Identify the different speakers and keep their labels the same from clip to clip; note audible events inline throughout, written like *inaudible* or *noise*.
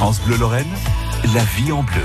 Speaker 1: France Bleu Lorraine, la vie en bleu.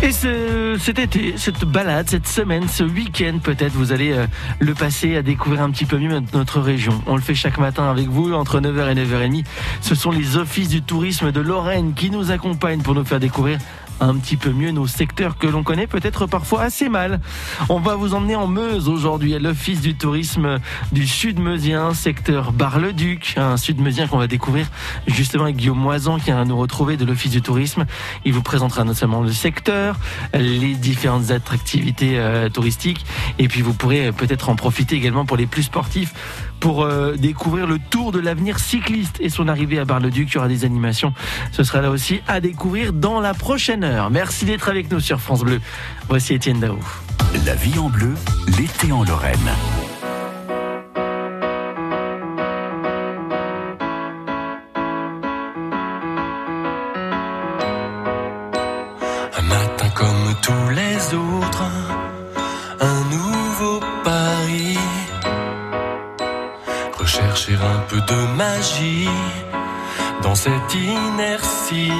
Speaker 2: Et ce, cet été, cette balade, cette semaine, ce week-end peut-être, vous allez euh, le passer à découvrir un petit peu mieux notre région. On le fait chaque matin avec vous, entre 9h et 9h30. Ce sont les offices du tourisme de Lorraine qui nous accompagnent pour nous faire découvrir un petit peu mieux nos secteurs que l'on connaît peut-être parfois assez mal. On va vous emmener en Meuse aujourd'hui à l'Office du tourisme du Sud-Meusien, secteur Bar-le-Duc, un Sud-Meusien qu'on va découvrir justement avec Guillaume Moisan qui vient nous retrouver de l'Office du tourisme. Il vous présentera notamment le secteur, les différentes attractivités euh, touristiques et puis vous pourrez peut-être en profiter également pour les plus sportifs pour euh, découvrir le tour de l'avenir cycliste et son arrivée à Bar-le-Duc. Il y aura des animations. Ce sera là aussi à découvrir dans la prochaine heure. Merci d'être avec nous sur France Bleu. Voici Étienne Daou.
Speaker 1: La vie en bleu, l'été en Lorraine.
Speaker 3: Un matin comme tous les autres, un peu de magie dans cette inertie.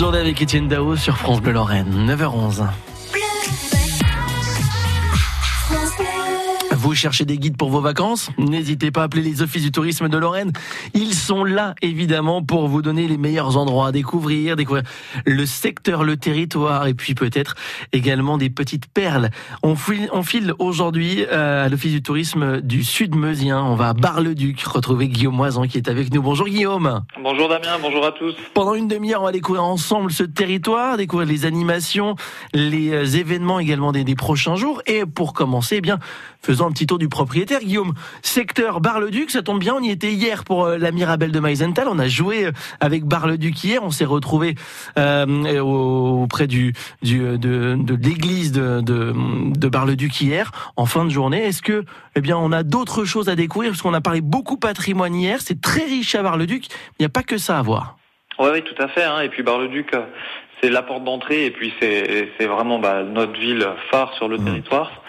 Speaker 2: Journée avec Étienne Dao sur France Bleu Lorraine, 9h11. Vous cherchez des guides pour vos vacances? N'hésitez pas à appeler les offices du tourisme de Lorraine. Ils sont là, évidemment, pour vous donner les meilleurs endroits à découvrir, découvrir le secteur, le territoire, et puis peut-être également des petites perles. On file, on file aujourd'hui euh, à l'office du tourisme du Sud-Meusien. On va à Bar-le-Duc retrouver Guillaume Moisan qui est avec nous. Bonjour Guillaume.
Speaker 4: Bonjour Damien, bonjour à tous.
Speaker 2: Pendant une demi-heure, on va découvrir ensemble ce territoire, découvrir les animations, les euh, événements également des, des prochains jours. Et pour commencer, eh bien, faisons un petit tour du propriétaire. Guillaume, secteur Bar-le-Duc, ça tombe bien, on y était hier pour euh, la Mirabelle de Meisenthal. On a joué euh, avec Bar-le-Duc hier, on s'est retrouvé euh, auprès du, du de, de l'église de, de, de Bar-le-Duc hier, en fin de journée. Est-ce que, eh bien, on a d'autres choses à découvrir? Parce qu'on a parlé beaucoup patrimoine hier. C'est très riche à Bar-le-Duc. Il n'y a pas que ça à voir.
Speaker 4: Oui, oui, tout à fait. Hein. Et puis Bar-le-Duc, c'est la porte d'entrée et puis c'est vraiment bah, notre ville phare sur le
Speaker 2: Mmh.
Speaker 4: territoire.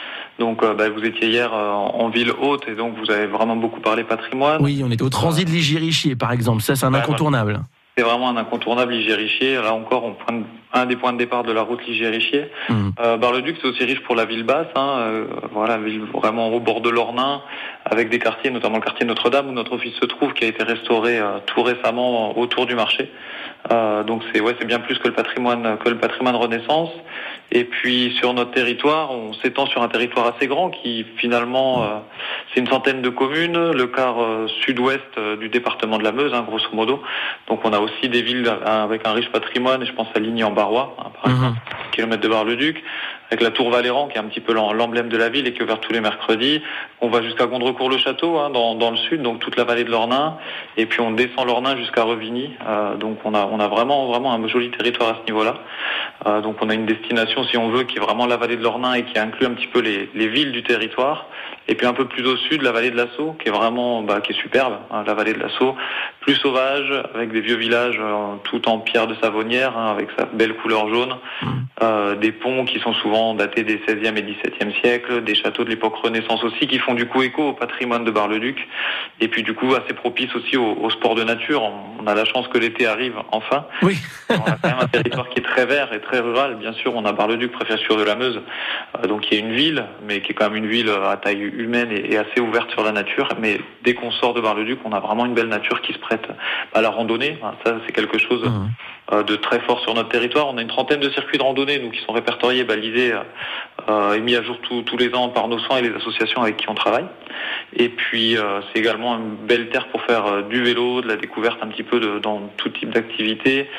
Speaker 4: Donc euh, bah, vous étiez hier euh, en ville haute et donc vous avez vraiment beaucoup parlé patrimoine.
Speaker 2: Oui, on était au transit de Ligérichier, par exemple. Ça, c'est un incontournable.
Speaker 4: C'est vraiment un incontournable Ligérichier. Là encore, on pointe un des points de départ de la route Ligérichier.
Speaker 2: Mmh.
Speaker 4: Euh, Bar-le-Duc, c'est aussi riche pour la ville basse. Hein, euh, voilà, ville vraiment au bord de l'Ornain, avec des quartiers, notamment le quartier Notre-Dame où notre office se trouve, qui a été restauré euh, tout récemment autour du marché. Donc c'est ouais, c'est bien plus que le patrimoine que le patrimoine Renaissance. Et puis sur notre territoire, on s'étend sur un territoire assez grand qui finalement euh, c'est une centaine de communes, le quart euh, sud-ouest euh, du département de la Meuse, hein, grosso modo. Donc on a aussi des villes avec un riche patrimoine. Et je pense à Ligny en Barrois, hein, par exemple,
Speaker 2: Mhm.
Speaker 4: kilomètres de Bar-le-Duc, avec la tour Valéran qui est un petit peu l'em- l'emblème de la ville et qui est ouverte tous les mercredis. On va jusqu'à Gondrecourt-le-Château hein, dans, le sud, donc toute la vallée de l'Ornain, et puis on descend l'Ornain jusqu'à Revigny. Euh, donc on a vraiment vraiment un joli territoire à ce niveau-là. Euh, donc on a une destination si on veut qui est vraiment la vallée de l'Ornain et qui inclut un petit peu les villes du territoire. Et puis un peu plus au sud, la vallée de l'Assaut, qui est vraiment, bah, qui est superbe, hein, la vallée de l'Assaut, plus sauvage, avec des vieux villages euh, tout en pierre de savonnière, hein, avec sa belle couleur jaune, euh, des ponts qui sont souvent datés des 16e et 17e siècles, des châteaux de l'époque Renaissance aussi, qui font du coup écho au patrimoine de Bar-le-Duc, et puis du coup assez propice aussi au, au sport de nature. On, on a la chance que l'été arrive enfin.
Speaker 2: Oui. *laughs*
Speaker 4: on a quand même un territoire qui est très vert et très rural. Bien sûr, on a Bar-le-Duc, préfecture de la Meuse, euh, donc qui est une ville, mais qui est quand même une ville à taille humaine et, assez ouverte sur la nature. Mais dès qu'on sort de Bar-le-Duc, on a vraiment une belle nature qui se prête à la randonnée. Ça, c'est quelque chose euh, de très fort sur notre territoire. On a une trentaine de circuits de randonnée, nous, qui sont répertoriés, balisés euh, et mis à jour tous- tous les ans par nos soins et les associations avec qui on travaille. Et puis, euh, c'est également une belle terre pour faire euh, du vélo, de la découverte un petit peu de, dans tout type d'activité,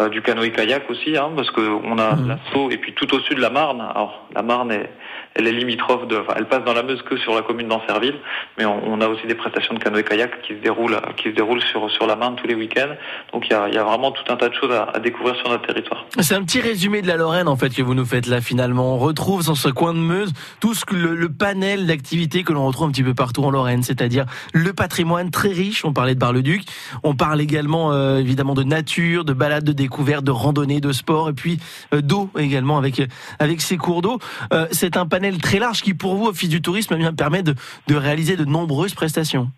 Speaker 4: euh, du canoë-kayak aussi, hein, parce qu'on a
Speaker 2: Mhm.
Speaker 4: l'assaut, et puis tout au sud, la Marne. Alors, la Marne est elle est limitrophe de, enfin, elle passe dans la Meuse que sur la commune d'Ancerville, mais on, on a aussi des prestations de canoë-kayak qui se déroulent, qui se déroulent sur, sur la Marne tous les week-ends. Donc il y a, y a vraiment tout un tas de choses à, à découvrir sur notre territoire.
Speaker 2: C'est un petit résumé de la Lorraine en fait que vous nous faites là finalement. On retrouve dans ce coin de Meuse tout ce que le, panel d'activités que l'on retrouve un petit peu partout en Lorraine, c'est-à-dire le patrimoine très riche. On parlait de Bar-le-Duc, on parle également euh, évidemment de nature, de balades, de découvertes, de randonnées, de sport et puis euh, d'eau également avec avec ces cours d'eau. Euh, c'est un panel très large qui pour vous, Office du Tourisme, eh permet de, de réaliser de nombreuses prestations.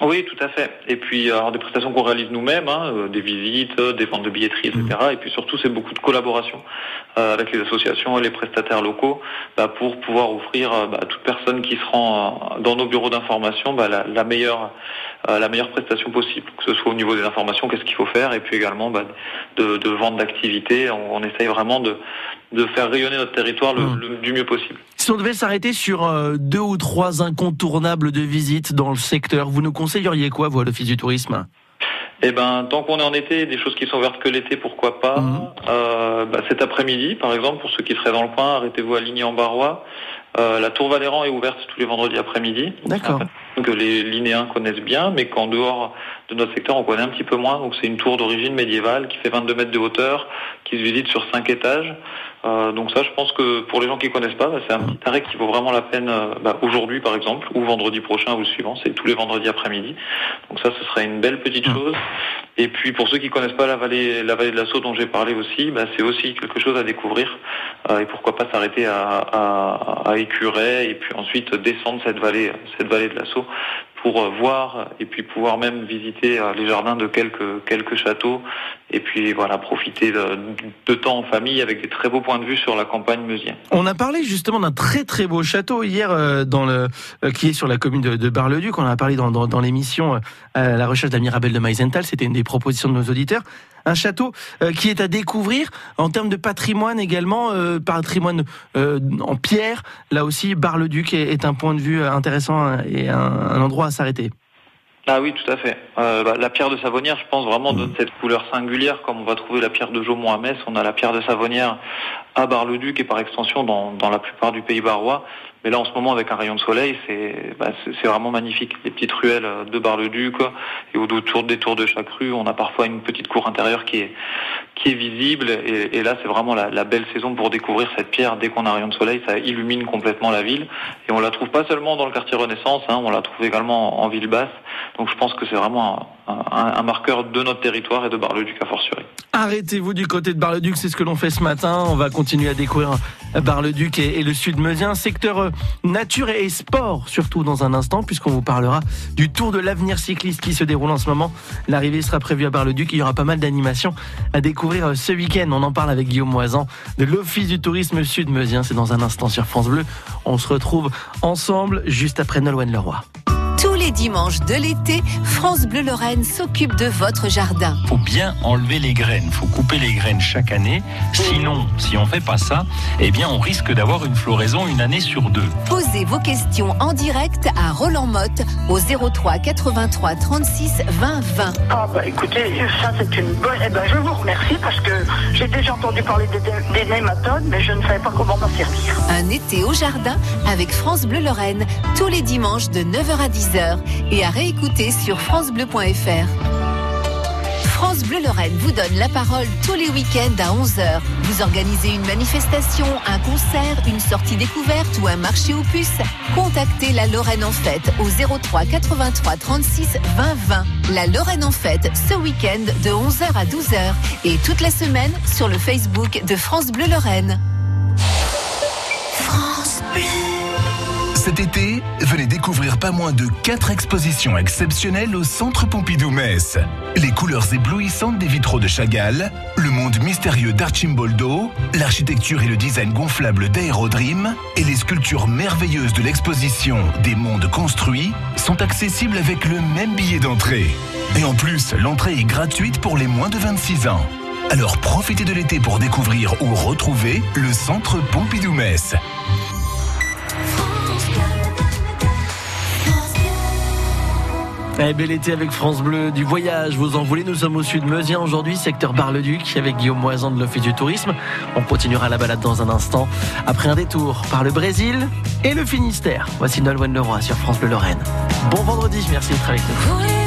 Speaker 4: Oui, tout à fait. Et puis, alors des prestations qu'on réalise nous-mêmes, hein, euh, des visites, euh, des ventes de billetterie, etc. Et puis surtout, c'est beaucoup de collaboration euh, avec les associations et les prestataires locaux bah, pour pouvoir offrir euh, bah, à toute personne qui se rend euh, dans nos bureaux d'information bah, la, la meilleure euh, la meilleure prestation possible, que ce soit au niveau des informations, qu'est-ce qu'il faut faire, et puis également de, de vente d'activités. On, on essaye vraiment de, de faire rayonner notre territoire le,
Speaker 2: Mm.
Speaker 4: le- du mieux possible.
Speaker 2: Si on devait s'arrêter sur euh, deux ou trois incontournables de visite dans le secteur, vous nous conseilleriez quoi, vous, à l'Office du Tourisme?
Speaker 4: Eh ben, tant qu'on est en été, des choses qui sont ouvertes que l'été, pourquoi pas.
Speaker 2: Mhm.
Speaker 4: Euh, bah, cet après-midi, par exemple, pour ceux qui seraient dans le coin, arrêtez-vous à Ligny en Barrois. Euh, la Tour Valéran est ouverte tous les vendredis après-midi.
Speaker 2: D'accord.
Speaker 4: Que les linéens connaissent bien, mais qu'en dehors de notre secteur, on connaît un petit peu moins. Donc c'est une tour d'origine médiévale qui fait 22 mètres de hauteur, qui se visite sur 5 étages. Euh, donc ça, je pense que pour les gens qui connaissent pas, bah, c'est un petit arrêt qui vaut vraiment la peine euh, bah, aujourd'hui, par exemple, ou vendredi prochain ou le suivant. C'est tous les vendredis après-midi. Donc ça, ce serait une belle petite
Speaker 2: Mhm.
Speaker 4: chose. Et puis pour ceux qui connaissent pas la vallée, la vallée de l'Assaut dont j'ai parlé aussi, bah, c'est aussi quelque chose à découvrir. Euh, et pourquoi pas s'arrêter à, à, à Écuret et puis ensuite descendre cette vallée, cette vallée de l'Assaut pour euh, voir et puis pouvoir même visiter les jardins de quelques quelques châteaux et puis voilà, profiter de, de, temps en famille avec des très beaux points de vue sur la campagne meusienne.
Speaker 2: On a parlé justement d'un très très beau château hier euh, euh, qui est sur la commune de, de Bar-le-Duc. On en a parlé dans, l'émission euh, la recherche d'Amirabel de Maisenthal. C'était une des propositions de nos auditeurs. Un château qui est à découvrir en termes de patrimoine également, patrimoine en pierre. Là aussi, Bar-le-Duc est, un point de vue intéressant et un endroit à s'arrêter.
Speaker 4: Ah oui, tout à fait. Euh, bah, la pierre de Savonnière, je pense vraiment donne cette couleur singulière, comme on va trouver la pierre de Jaumont à Metz. On a la pierre de Savonnière à Bar-le-Duc et par extension dans, dans la plupart du pays barois. Mais là, en ce moment, avec un rayon de soleil, c'est bah, vraiment magnifique. Les petites ruelles de Bar-le-Duc et autour des tours de chaque rue, on a parfois une petite cour intérieure qui est qui est visible. Et, là, c'est vraiment la, belle saison pour découvrir cette pierre. Dès qu'on a un rayon de soleil, ça illumine complètement la ville. Et on la trouve pas seulement dans le quartier Renaissance, hein, on la trouve également en, ville basse. Donc, je pense que c'est vraiment un, marqueur de notre territoire et de Bar-le-Duc à fortiori.
Speaker 2: Arrêtez-vous du côté de Bar-le-Duc, c'est ce que l'on fait ce matin. On va continuer à découvrir Bar-le-Duc et, et, le sud meusien, secteur euh, nature et sport surtout dans un instant, puisqu'on vous parlera du Tour de l'avenir cycliste qui se déroule en ce moment. L'arrivée sera prévue à Bar-le-Duc. Il y aura pas mal d'animations à découvrir euh, ce week-end. On en parle avec Guillaume Moisan de l'Office du tourisme sud-meusien. C'est dans un instant sur France Bleu. On se retrouve ensemble juste après Nolwenn Leroy.
Speaker 5: Dimanches de l'été, France Bleu Lorraine s'occupe de votre jardin.
Speaker 6: Faut bien enlever les graines, faut couper les graines chaque année. Sinon, si on fait pas ça, eh bien on risque d'avoir une floraison une année sur deux.
Speaker 5: Posez vos questions en direct à Roland Motte au 03 83 36 20 20.
Speaker 7: Ah bah écoutez, ça c'est une bonne. Eh ben je vous remercie parce que j'ai déjà entendu parler des, des nématodes, mais je ne savais pas comment m'en servir.
Speaker 5: Un été au jardin avec France Bleu Lorraine tous les dimanches de 9h à 10h et à réécouter sur francebleu.fr. France Bleu Lorraine vous donne la parole tous les week-ends à 11h. Vous organisez une manifestation, un concert, une sortie découverte ou un marché aux puces Contactez la Lorraine en fête au 03 83 36 20 20. La Lorraine en fête ce week-end de 11h à 12h et toute la semaine sur le Facebook de France Bleu Lorraine.
Speaker 1: France Bleu. Cet été, venez découvrir pas moins de 4 expositions exceptionnelles au Centre Pompidou-Metz. Les couleurs éblouissantes des vitraux de Chagall, le monde mystérieux d'Archimboldo, l'architecture et le design gonflable d'Aerodream et les sculptures merveilleuses de l'exposition des mondes construits sont accessibles avec le même billet d'entrée. Et en plus, l'entrée est gratuite pour les moins de 26 ans. Alors profitez de l'été pour découvrir ou retrouver le Centre Pompidou-Metz.
Speaker 2: Eh, bel été avec France Bleu, du voyage, vous en voulez, nous sommes au sud Meusien aujourd'hui, secteur Bar-le-Duc, avec Guillaume Moisan de l'Office du Tourisme. On continuera la balade dans un instant, après un détour par le Brésil et le Finistère. Voici Nolwenn Leroy sur France Bleu Lorraine. Bon vendredi, merci d'être avec nous.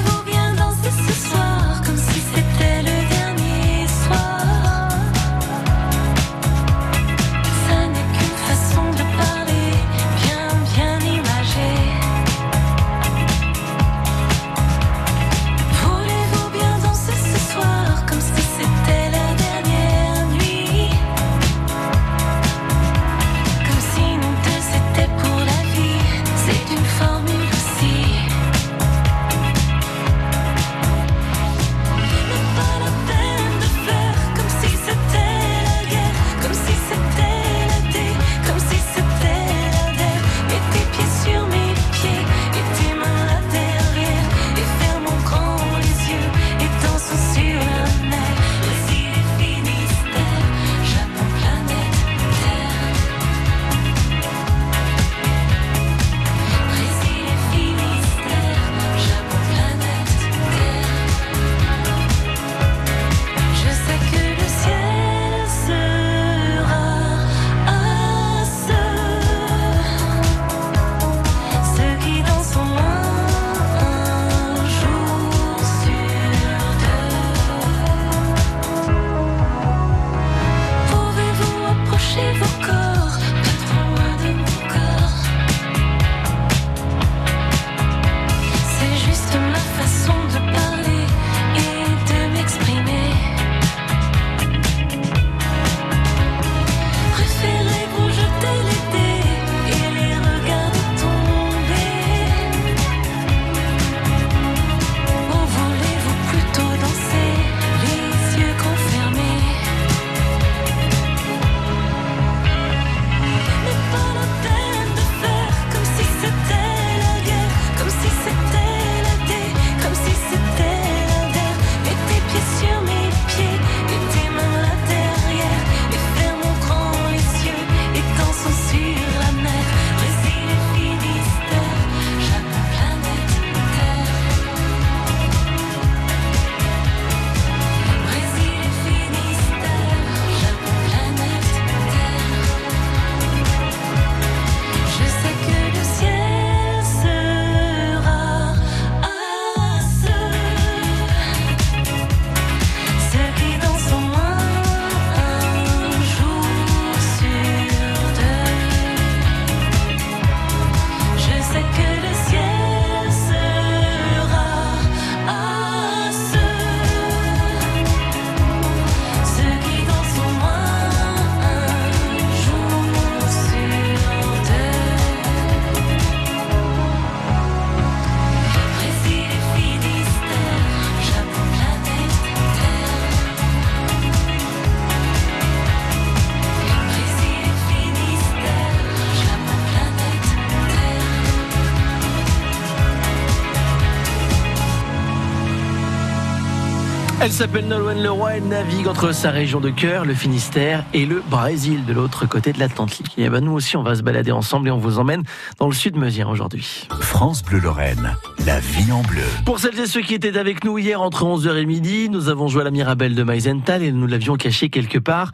Speaker 2: Elle s'appelle Nolwenn Leroy, elle navigue entre sa région de cœur, le Finistère, et le Brésil, de l'autre côté de l'Atlantique. Et ben nous aussi, on va se balader ensemble et on vous emmène dans le sud meusien aujourd'hui.
Speaker 1: France Bleu Lorraine, la vie en bleu.
Speaker 2: Pour celles et ceux qui étaient avec nous hier entre 11h et midi, nous avons joué à la Mirabelle de Meisenthal et nous l'avions caché quelque part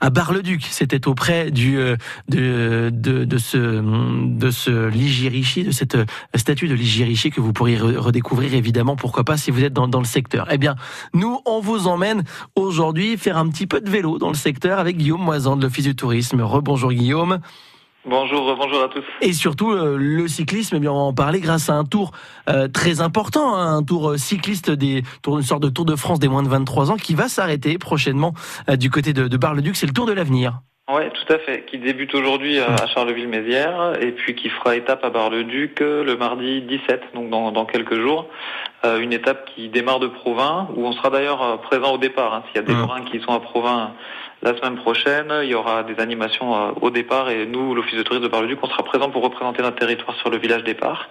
Speaker 2: à Bar-le-Duc. C'était auprès du euh, de, de, de ce de ce Ligirichi, de cette euh, statue de Ligirichi que vous pourriez re- redécouvrir évidemment, pourquoi pas si vous êtes dans, dans le secteur. Eh bien, nous on vous emmène aujourd'hui faire un petit peu de vélo dans le secteur avec Guillaume Moisan de l'Office du Tourisme. Rebonjour Guillaume.
Speaker 4: Bonjour, bonjour à tous.
Speaker 2: Et surtout, euh, le cyclisme, eh bien, on va en parler grâce à un tour euh, très important, hein, un tour euh, cycliste, des, une sorte de Tour de France des moins de 23 ans qui va s'arrêter prochainement euh, du côté de, de Bar-le-Duc. C'est le Tour de l'avenir.
Speaker 4: Ouais, tout à fait. Qui débute aujourd'hui euh, à Charleville-Mézières et puis qui fera étape à Bar-le-Duc euh, le mardi 17, donc dans, dans quelques jours. Euh, une étape qui démarre de Provins, où on sera d'ailleurs euh, présent au départ. hein. S'il y a des
Speaker 2: Mhm.
Speaker 4: Lorrains qui sont à Provins la semaine prochaine, il y aura des animations euh, au départ et nous, l'Office de tourisme de Bar-le-Duc, on sera présent pour représenter notre territoire sur le village départ.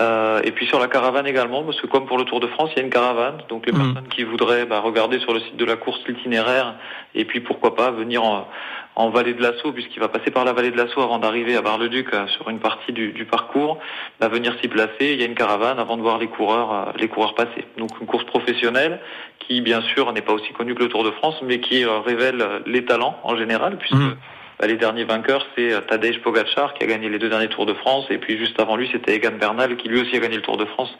Speaker 4: Euh, et puis sur la caravane également, parce que comme pour le Tour de France, il y a une caravane. Donc les
Speaker 2: Mhm.
Speaker 4: personnes qui voudraient bah, regarder sur le site de la course l'itinéraire et puis pourquoi pas venir en, en vallée de l'Assaut, puisqu'il va passer par la vallée de l'Assaut avant d'arriver à Bar-le-Duc euh, sur une partie du, parcours, va venir s'y placer. Il y a une caravane avant de voir les coureurs, euh, les coureurs passer. Donc une course professionnelle qui, bien sûr, n'est pas aussi connue que le Tour de France, mais qui euh, révèle les talents en général, puisque
Speaker 2: Mhm.
Speaker 4: Bah, les derniers vainqueurs, c'est euh, Tadej Pogacar qui a gagné les deux derniers Tours de France, et puis juste avant lui, c'était Egan Bernal qui lui aussi a gagné le Tour de France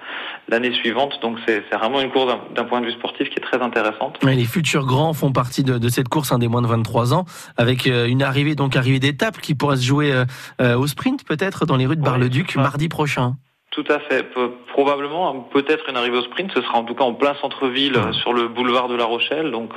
Speaker 4: l'année suivante. Donc c'est vraiment une course d'un- point de vue sportif qui est très intéressante.
Speaker 2: Et les futurs grands font partie de, de cette course, un des moins de 23 ans, avec euh, une arrivée donc arrivée d'étape qui pourrait se jouer euh, au sprint peut-être dans les rues de Bar-le-Duc mardi prochain.
Speaker 4: Tout à fait. Pe- probablement, hein, peut-être une arrivée au sprint. Ce sera en tout cas en plein centre-ville, sur le boulevard de La Rochelle, donc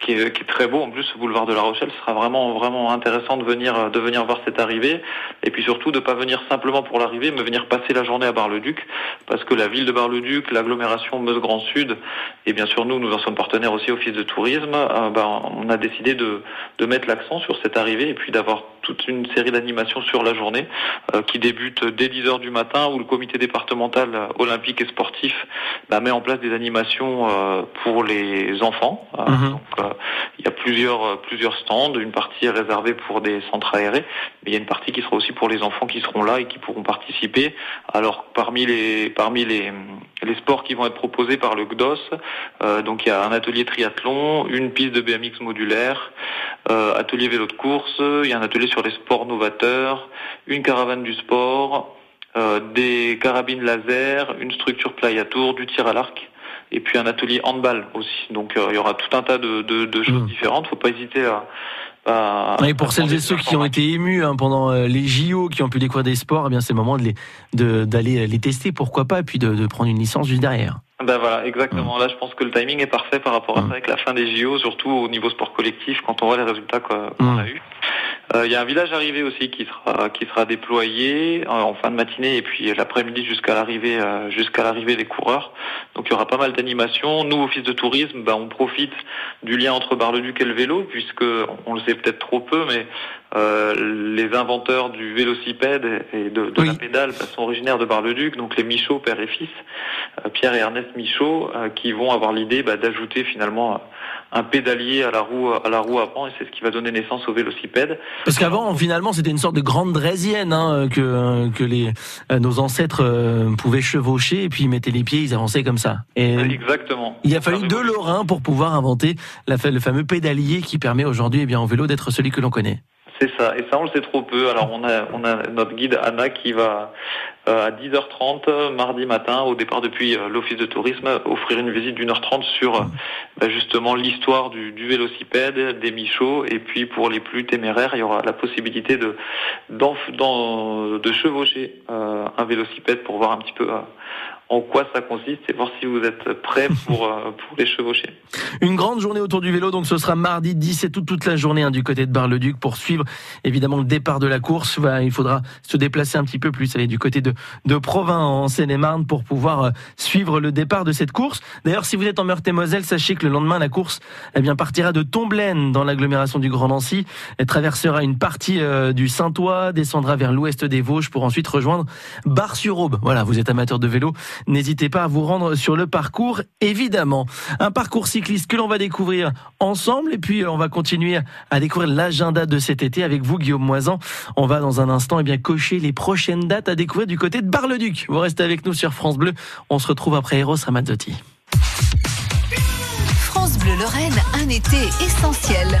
Speaker 4: qui est, qui est très beau. En plus, ce boulevard de La Rochelle ce sera vraiment vraiment intéressant de venir de venir voir cette arrivée, et puis surtout de pas venir simplement pour l'arrivée, mais venir passer la journée à Bar-le-Duc, parce que la ville de Bar-le-Duc, l'agglomération Meuse Grand Sud, et bien sûr nous, nous en sommes partenaires aussi au Office de tourisme. euh, ben, on a décidé de de mettre l'accent sur cette arrivée et puis d'avoir toute une série d'animations sur la journée euh, qui débute dès 10 heures du matin où le comité départemental olympique et sportif bah, met en place des animations euh, pour les enfants. Euh,
Speaker 2: Mhm.
Speaker 4: Il y a plusieurs euh, plusieurs stands, une partie est réservée pour des centres aérés, mais il y a une partie qui sera aussi pour les enfants qui seront là et qui pourront participer. Alors parmi les parmi les les sports qui vont être proposés par le GDOS, euh, donc il y a un atelier triathlon, une piste de BMX modulaire, euh, atelier vélo de course, il y a un atelier sur les sports novateurs, une caravane du sport, euh, des carabines laser, une structure playa tour, du tir à l'arc, et puis un atelier handball aussi. Donc euh, il y aura tout un tas de, de, de choses
Speaker 2: Mhm.
Speaker 4: différentes. Faut pas hésiter à.
Speaker 2: Et pour celles et ceux qui ont été émus hein, pendant euh, les JO, qui ont pu découvrir des sports, eh bien c'est le moment de les de- d'aller les tester, pourquoi pas, et puis de, de prendre une licence juste derrière.
Speaker 4: Ben voilà, exactement. Là, je pense que le timing est parfait par rapport à
Speaker 2: Mm.
Speaker 4: ça avec la fin des JO, surtout au niveau sport collectif, quand on voit les résultats qu'on qu'on
Speaker 2: Mm.
Speaker 4: a eu. Euh, Il y a un village arrivé aussi qui sera déployé euh, en fin de matinée et puis l'après-midi jusqu'à l'arrivée euh, jusqu'à l'arrivée des coureurs. Donc il y aura pas mal d'animations. Nous, office de tourisme, ben, on profite du lien entre Bar-le-Duc et le vélo, puisque on le sait peut-être trop peu, mais euh, les inventeurs du vélocipède et de, de
Speaker 2: Oui.
Speaker 4: la pédale ben, sont originaires de Bar-le-Duc, donc les Michaud, père et fils, euh, Pierre et Ernest Michaud, euh, qui vont avoir l'idée bah, d'ajouter finalement un pédalier à la roue à la roue avant, et c'est ce qui va donner naissance au vélocipède.
Speaker 2: Parce qu'avant, finalement, c'était une sorte de grande draisienne hein, que que les nos ancêtres euh, pouvaient chevaucher et puis ils mettaient les pieds, ils avançaient comme ça. Et
Speaker 4: Exactement.
Speaker 2: il a fallu deux. Lorrains pour pouvoir inventer la, le fameux pédalier qui permet aujourd'hui, eh bien, au vélo d'être celui que l'on connaît.
Speaker 4: C'est ça, et ça on le sait trop peu. Alors on a notre guide Anna qui va euh, à 10h30 euh, mardi matin au départ depuis euh, l'office de tourisme offrir une visite d'une heure trente sur euh, bah, justement l'histoire du, vélocipède, des Michauds et puis pour les plus téméraires il y aura la possibilité de de chevaucher un vélocipède pour voir un petit peu en quoi ça consiste et voir si vous êtes prêt pour euh, pour les chevaucher.
Speaker 2: Une grande journée autour du vélo, donc ce sera mardi 17 toute, toute la journée hein, du côté de Bar-le-Duc pour suivre évidemment le départ de la course. Il faudra se déplacer un petit peu plus, aller du côté de, de Provins en Seine-et-Marne pour pouvoir euh, suivre le départ de cette course. D'ailleurs, si vous êtes en Meurthe-et-Moselle, sachez que le lendemain, la course eh bien, partira de Tomblaine dans l'agglomération du Grand Nancy. Elle traversera une partie euh, du Saint-Ouen, descendra vers l'ouest des Vosges pour ensuite rejoindre Bar-sur-Aube. Voilà, vous êtes amateur de vélo, n'hésitez pas à vous rendre sur le parcours, évidemment. Un parcours cycliste que l'on va découvrir ensemble et puis euh, on va continuer à découvrir l'agenda de cet été avec vous, Guillaume Moisan. On va dans un instant eh bien, cocher les prochaines dates à découvrir du côté de Bar-le-Duc. Vous restez avec nous sur France Bleu. On se retrouve après Eros Ramazzotti.
Speaker 5: France Bleu Lorraine, un été essentiel.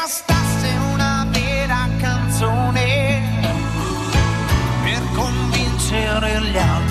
Speaker 8: bastasse una vera canzone per convincere gli altri,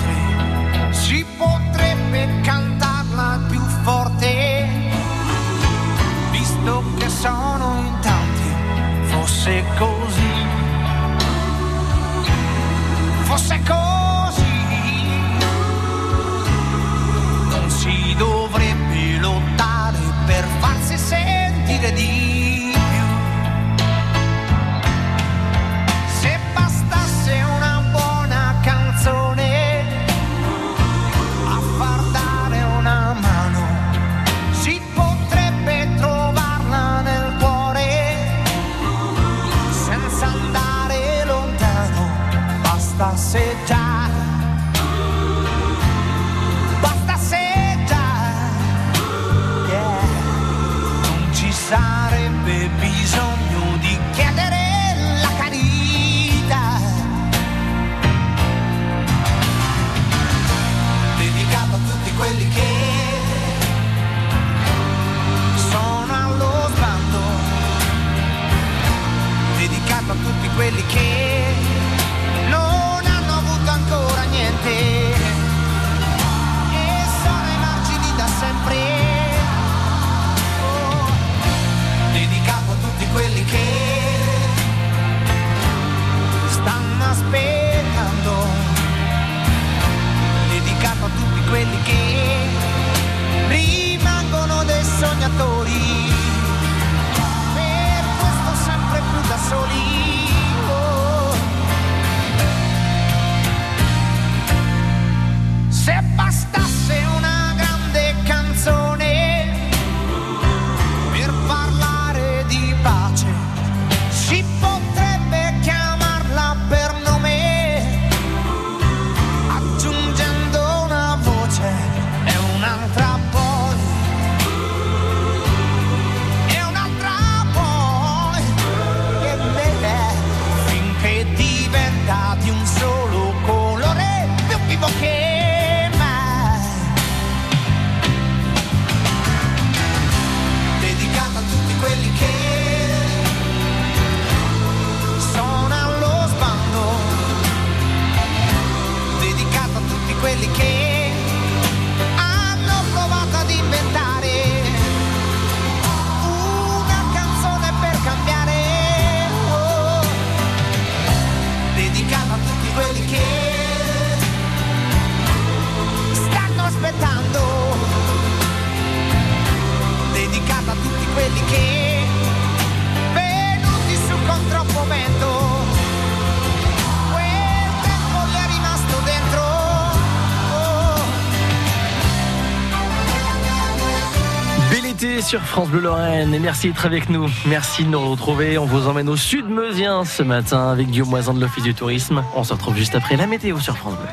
Speaker 2: sur France Bleu Lorraine et merci d'être avec nous. Merci de nous retrouver. On vous emmène au sud meusien ce matin avec Guillaume Moisan de l'Office du Tourisme. On se retrouve juste après la météo sur France Bleu.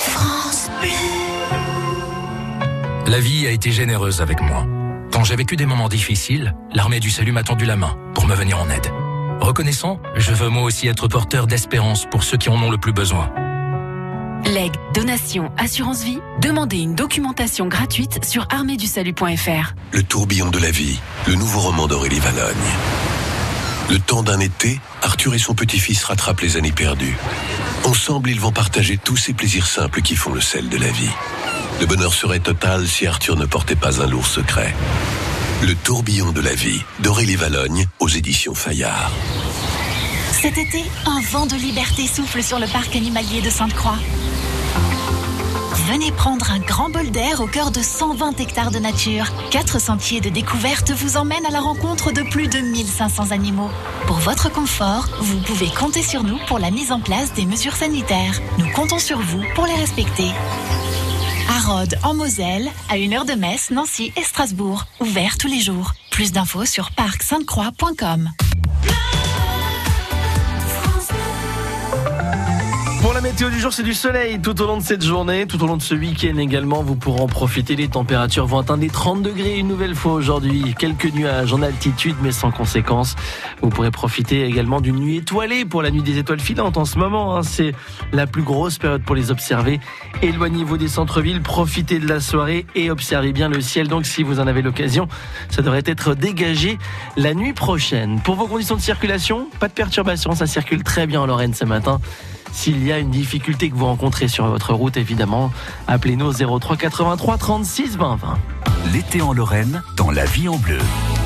Speaker 5: France Bleu.
Speaker 9: La vie a été généreuse avec moi. Quand j'ai vécu des moments difficiles, l'armée du salut m'a tendu la main pour me venir en aide. Reconnaissant, je veux moi aussi être porteur d'espérance pour ceux qui en ont le plus besoin.
Speaker 10: Legs, donation, assurance vie, demandez une documentation gratuite sur arméedusalut.fr.
Speaker 11: Le tourbillon de la vie, le nouveau roman d'Aurélie Valogne. Le temps d'un été, Arthur et son petit-fils rattrapent les années perdues. Ensemble, ils vont partager tous ces plaisirs simples qui font le sel de la vie. Le bonheur serait total si Arthur ne portait pas un lourd secret. Le tourbillon de la vie d'Aurélie Valogne aux éditions Fayard.
Speaker 12: Cet été, un vent de liberté souffle sur le parc animalier de Sainte-Croix. Venez prendre un grand bol d'air au cœur de 120 hectares de nature. Quatre sentiers de découverte vous emmènent à la rencontre de plus de 1500 animaux. Pour votre confort, vous pouvez compter sur nous pour la mise en place des mesures sanitaires. Nous comptons sur vous pour les respecter. À Rhodes, en Moselle, à une heure de Metz, Nancy et Strasbourg. Ouvert tous les jours. Plus d'infos sur parcsainte-croix.com.
Speaker 2: Pour la météo du jour, c'est du soleil tout au long de cette journée, tout au long de ce week-end également. Vous pourrez en profiter. Les températures vont atteindre les 30 degrés une nouvelle fois aujourd'hui. Quelques nuages en altitude, mais sans conséquence. Vous pourrez profiter également d'une nuit étoilée pour la nuit des étoiles filantes en ce moment. hein. C'est la plus grosse période pour les observer. Éloignez-vous des centres-villes, profitez de la soirée et observez bien le ciel. Donc, si vous en avez l'occasion, ça devrait être dégagé la nuit prochaine. Pour vos conditions de circulation, pas de perturbation. Ça circule très bien en Lorraine ce matin. S'il y a une difficulté que vous rencontrez sur votre route, évidemment, appelez-nous au 03 83 36 20 20.
Speaker 1: L'été en Lorraine, dans la vie en bleu.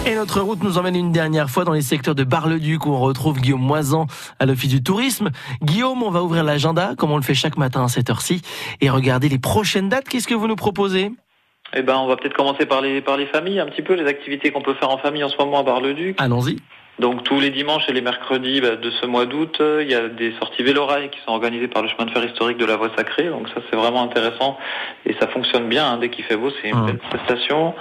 Speaker 2: Et notre route nous emmène une dernière fois dans les secteurs de Bar-le-Duc où on retrouve Guillaume Moisan à l'Office du Tourisme. Guillaume, on va ouvrir l'agenda comme on le fait chaque matin à cette heure-ci et regarder les prochaines dates. Qu'est-ce que vous nous proposez?
Speaker 4: Eh ben, on va peut-être commencer par les, par les familles, un petit peu les activités qu'on peut faire en famille en ce moment à Bar-le-Duc.
Speaker 2: Allons-y.
Speaker 4: Donc tous les dimanches et les mercredis bah, de ce mois d'août, euh, il y a des sorties vélorail qui sont organisées par le chemin de fer historique de la Voie Sacrée. Donc ça c'est vraiment intéressant et ça fonctionne bien. hein. Dès qu'il fait beau, c'est une belle prestation.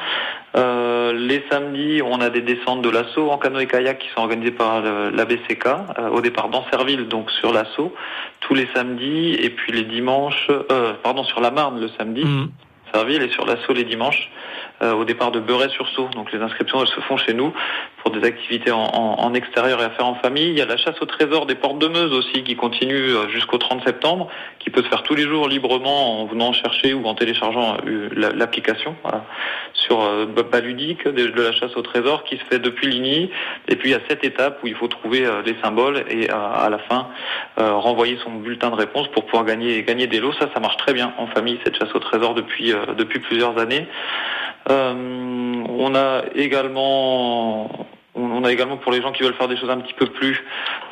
Speaker 4: Euh, les samedis, on a des descentes de l'assaut en canot et kayak qui sont organisées par euh, au départ d'Ancerville, donc sur l'assaut tous les samedis. Et puis les dimanches, euh, pardon, sur la Marne le samedi. Serville et sur l'assaut les dimanches au départ de Beuret-sur-Sault. Donc les inscriptions elles se font chez nous pour des activités en, extérieur et à faire en famille. Il y a la chasse au trésor des portes de Meuse aussi qui continue euh, jusqu'au 30 septembre, qui peut se faire tous les jours librement en venant chercher ou en téléchargeant euh, la- l'application voilà, sur euh, Baludique de, la chasse au trésor qui se fait depuis Ligny. Et puis il y a cette étape où il faut trouver euh, les symboles et euh, à la fin euh, renvoyer son bulletin de réponse pour pouvoir gagner gagner des lots. Ça, ça marche très bien en famille cette chasse au trésor depuis euh, depuis plusieurs années. Euh, on a également on a également pour les gens qui veulent faire des choses un petit peu plus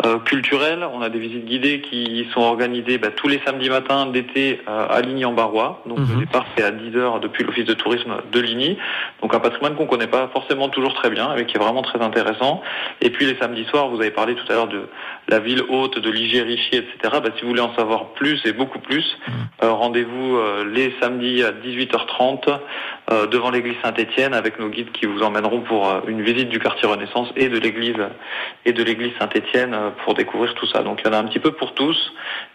Speaker 4: euh, culturelles, on a des visites guidées qui sont organisées bah, tous les samedis matins d'été euh, à Ligny-en-Barrois. Donc
Speaker 2: Mhm.
Speaker 4: le départ c'est à 10h depuis l'office de tourisme de Ligny. Donc un patrimoine qu'on connaît pas forcément toujours très bien, mais qui est vraiment très intéressant. Et puis les samedis soirs, vous avez parlé tout à l'heure de la ville haute, de l'Igérichie, etc. Bah, si vous voulez en savoir plus et beaucoup plus, euh, rendez-vous euh, les samedis à 18h30 euh, devant l'église Saint-Étienne avec nos guides qui vous emmèneront pour euh, une visite du quartier Renaissance et de l'église et de l'église Saint-Étienne euh, pour découvrir tout ça. Donc il y en a un petit peu pour tous.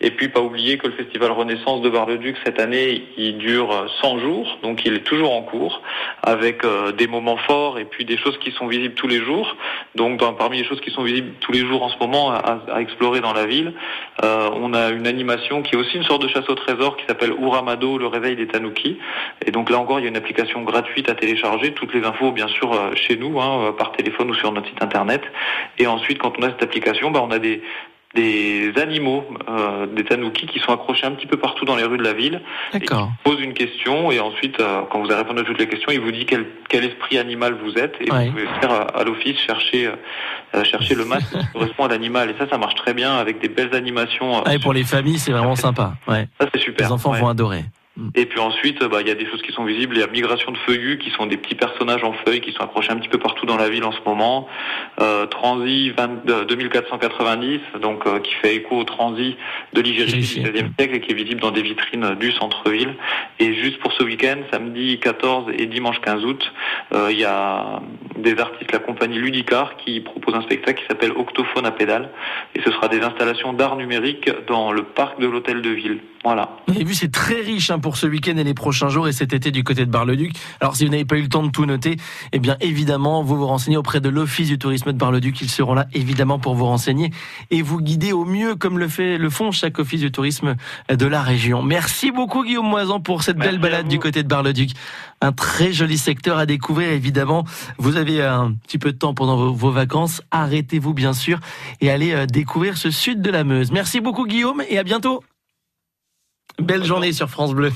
Speaker 4: Et puis pas oublier que le festival Renaissance de Bar-le-Duc cette année, il dure euh, 100 jours, donc il est toujours en cours avec euh, des moments forts et puis des choses qui sont visibles tous les jours. Donc parmi les choses qui sont visibles tous les jours en ce moment à, explorer dans la ville, euh, on a une animation qui est aussi une sorte de chasse au trésor qui s'appelle Uramado, le réveil des Tanuki. Et donc là encore, il y a une application gratuite à télécharger. Toutes les infos, bien sûr, euh, chez nous, hein, euh, par téléphone ou sur notre site internet. Et ensuite, quand on a cette application, bah, on a des des animaux, euh, des tanuki qui sont accrochés un petit peu partout dans les rues de la ville.
Speaker 2: D'accord.
Speaker 4: pose une question et ensuite, euh, quand vous avez répondu à toutes les questions, il vous dit quel, quel esprit animal vous êtes et
Speaker 2: Ouais.
Speaker 4: vous pouvez faire à, à l'office chercher euh, chercher le masque qui correspond à l'animal et ça, ça marche très bien avec des belles animations.
Speaker 2: Ah, et pour les familles, c'est vraiment sympa. Ouais.
Speaker 4: ça c'est super.
Speaker 2: Les enfants
Speaker 4: Ouais.
Speaker 2: vont adorer.
Speaker 4: Et puis ensuite, bah, il y a des choses qui sont visibles. Il y a Migration de Feuillus, qui sont des petits personnages en feuilles, qui sont accrochés un petit peu partout dans la ville en ce moment. Euh, Transi 20 euh, 2490, donc euh, qui fait écho au Transi de l'Igérie du XVIe siècle et qui est visible dans des vitrines du centre-ville. Et juste pour ce week-end, samedi 14 et dimanche 15 août, il y a des artistes, la compagnie Ludicar, qui propose un spectacle qui s'appelle Octophone à pédale. Et ce sera des installations d'art numérique dans le parc de l'hôtel de ville. Voilà.
Speaker 2: Vous avez vu, c'est très riche hein, pour ce week-end et les prochains jours et cet été du côté de Bar-le-Duc. Alors si vous n'avez pas eu le temps de tout noter, eh bien évidemment, vous vous renseignez auprès de l'Office du tourisme de Bar-le-Duc. Ils seront là évidemment pour vous renseigner et vous guider au mieux comme le fait le font chaque office du tourisme de la région. Merci beaucoup Guillaume Moisan pour cette belle balade du côté de Bar-le-Duc. Un très joli secteur à découvrir évidemment. Vous avez un petit peu de temps pendant vos, vos vacances. Arrêtez-vous bien sûr et allez euh, découvrir ce sud de la Meuse. Merci beaucoup Guillaume et à bientôt. Belle journée sur France Bleu.